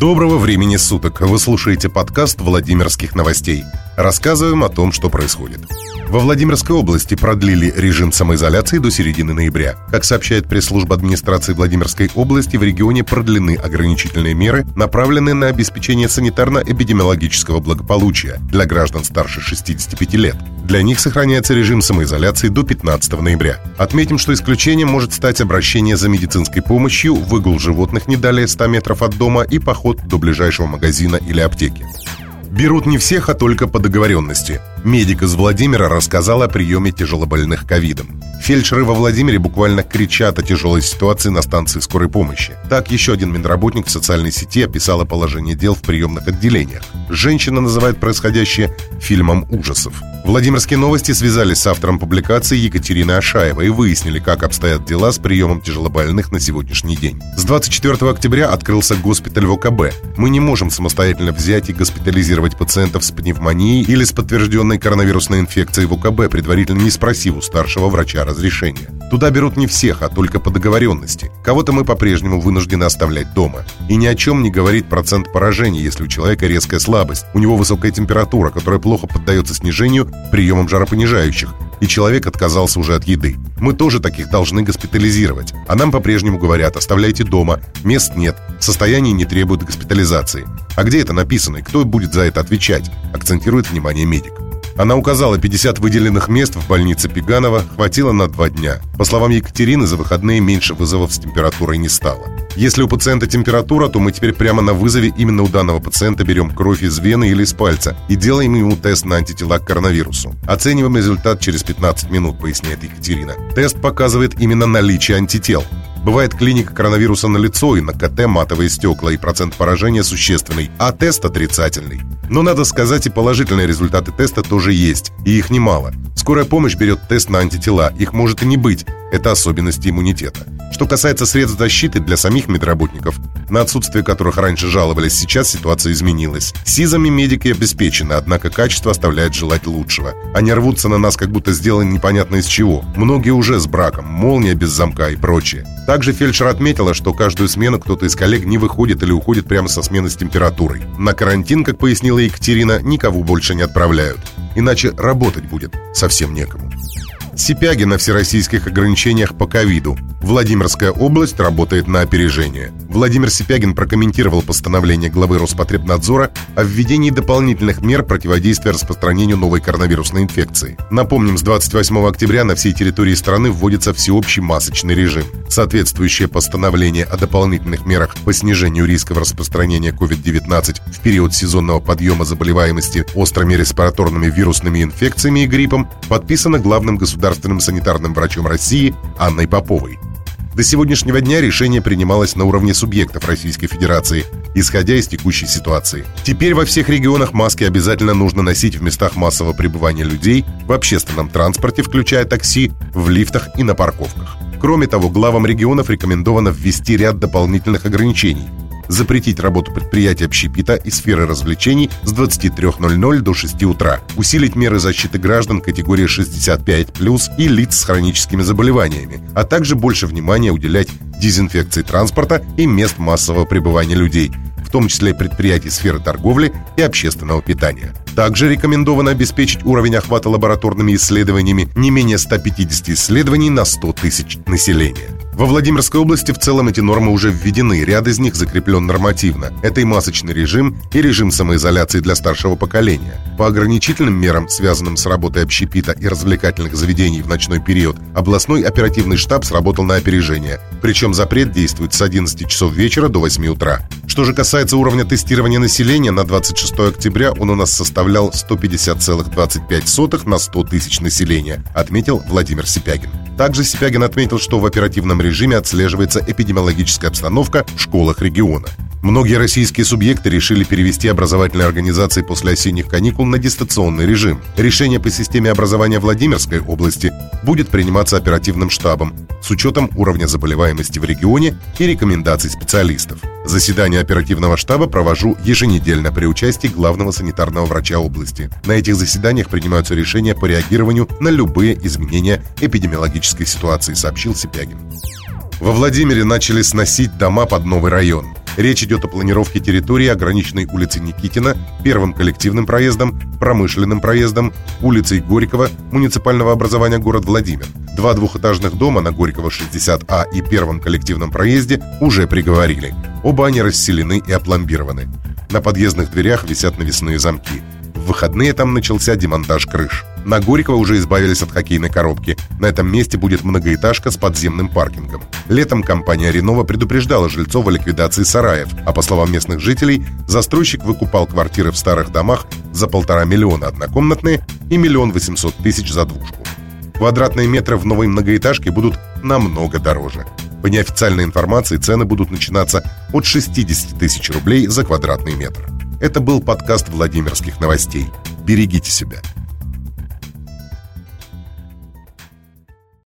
Доброго времени суток! Вы слушаете подкаст Владимирских новостей. Рассказываем о том, что происходит. Во Владимирской области продлили режим самоизоляции до середины ноября. Как сообщает пресс-служба администрации Владимирской области, в регионе продлены ограничительные меры, направленные на обеспечение санитарно-эпидемиологического благополучия для граждан старше 65 лет. Для них сохраняется режим самоизоляции до 15 ноября. Отметим, что исключением может стать обращение за медицинской помощью, выгул животных не далее 100 метров от дома и поход до ближайшего магазина или аптеки. Берут не всех, а только по договоренности. Медик из Владимира рассказал о приеме тяжелобольных ковидом. Фельдшеры во Владимире буквально кричат о тяжелой ситуации на станции скорой помощи. Так, еще один медработник в социальной сети описала положение дел в приемных отделениях. Женщина называет происходящее фильмом ужасов. Владимирские новости связались с автором публикации Екатериной Ашаевой и выяснили, как обстоят дела с приемом тяжелобольных на сегодняшний день. С 24 октября открылся госпиталь в ОКБ. Мы не можем самостоятельно взять и госпитализировать пациентов с пневмонией или с подтвержденной коронавирусной инфекцией в ОКБ, предварительно не спросив у старшего врача разрешения. Туда берут не всех, а только по договоренности. Кого-то мы по-прежнему вынуждены оставлять дома. И ни о чем не говорит процент поражения, если у человека резкая слабость, у него высокая температура, которая плохо поддается снижению приемом жаропонижающих, и человек отказался уже от еды. Мы тоже таких должны госпитализировать. А нам по-прежнему говорят, оставляйте дома, мест нет, состояние не требует госпитализации. А где это написано и кто будет за это отвечать, акцентирует внимание медик. Она указала, 50 выделенных мест в больнице Пиганова хватило на два дня. По словам Екатерины, за выходные меньше вызовов с температурой не стало. Если у пациента температура, то мы теперь прямо на вызове именно у данного пациента берем кровь из вены или из пальца и делаем ему тест на антитела к коронавирусу. Оцениваем результат через 15 минут, поясняет Екатерина. Тест показывает именно наличие антител. Бывает клиника коронавируса на лицо и на КТ матовые стекла, и процент поражения существенный, а тест отрицательный. Но надо сказать, и положительные результаты теста тоже есть, и их немало. Скорая помощь берет тест на антитела, их может и не быть, это особенности иммунитета. Что касается средств защиты для самих медработников, на отсутствие которых раньше жаловались, сейчас ситуация изменилась. СИЗами медики обеспечены, однако качество оставляет желать лучшего. Они рвутся на нас, как будто сделаны непонятно из чего. Многие уже с браком, молния без замка и прочее. Также фельдшер отметила, что каждую смену кто-то из коллег не выходит или уходит прямо со смены с температурой. На карантин, как пояснила Екатерина, никого больше не отправляют. Иначе работать будет совсем некому. Сипяги на всероссийских ограничениях по ковиду. Владимирская область работает на опережение. Владимир Сипягин прокомментировал постановление главы Роспотребнадзора о введении дополнительных мер противодействия распространению новой коронавирусной инфекции. Напомним, с 28 октября на всей территории страны вводится всеобщий масочный режим. Соответствующее постановление о дополнительных мерах по снижению рисков распространения COVID-19 в период сезонного подъема заболеваемости острыми респираторными вирусными инфекциями и гриппом подписано главным государственным санитарным врачом России Анной Поповой. До сегодняшнего дня решение принималось на уровне субъектов Российской Федерации, исходя из текущей ситуации. Теперь во всех регионах маски обязательно нужно носить в местах массового пребывания людей, в общественном транспорте, включая такси, в лифтах и на парковках. Кроме того, главам регионов рекомендовано ввести ряд дополнительных ограничений – запретить работу предприятий общепита и сферы развлечений с 23.00 до 6 утра, усилить меры защиты граждан категории 65+, и лиц с хроническими заболеваниями, а также больше внимания уделять дезинфекции транспорта и мест массового пребывания людей, в том числе предприятий сферы торговли и общественного питания. Также рекомендовано обеспечить уровень охвата лабораторными исследованиями не менее 150 исследований на 100 тысяч населения. Во Владимирской области в целом эти нормы уже введены, ряд из них закреплен нормативно. Это и масочный режим, и режим самоизоляции для старшего поколения. По ограничительным мерам, связанным с работой общепита и развлекательных заведений в ночной период, областной оперативный штаб сработал на опережение. Причем запрет действует с 11 часов вечера до 8 утра. Что же касается уровня тестирования населения, на 26 октября он у нас составлял 150,25 на 100 тысяч населения, отметил Владимир Сипягин. Также Сипягин отметил, что в оперативном режиме отслеживается эпидемиологическая обстановка в школах региона. Многие российские субъекты решили перевести образовательные организации после осенних каникул на дистанционный режим. Решение по системе образования Владимирской области будет приниматься оперативным штабом с учетом уровня заболеваемости в регионе и рекомендаций специалистов. Заседание оперативного штаба провожу еженедельно при участии главного санитарного врача области. На этих заседаниях принимаются решения по реагированию на любые изменения эпидемиологической ситуации, сообщил Сипягин. Во Владимире начали сносить дома под новый район. Речь идет о планировке территории, ограниченной улицей Никитина, первым коллективным проездом, промышленным проездом, улицей Горького, муниципального образования город Владимир. Два двухэтажных дома на Горького 60А и первом коллективном проезде уже приговорили. Оба они расселены и опломбированы. На подъездных дверях висят навесные замки. В выходные там начался демонтаж крыш. На Горького уже избавились от хоккейной коробки. На этом месте будет многоэтажка с подземным паркингом. Летом компания «Ренова» предупреждала жильцов о ликвидации сараев, а по словам местных жителей, застройщик выкупал квартиры в старых домах за полтора миллиона однокомнатные и миллион восемьсот тысяч за двушку. Квадратные метры в новой многоэтажке будут намного дороже. По неофициальной информации цены будут начинаться от 60 тысяч рублей за квадратный метр. Это был подкаст Владимирских новостей. Берегите себя.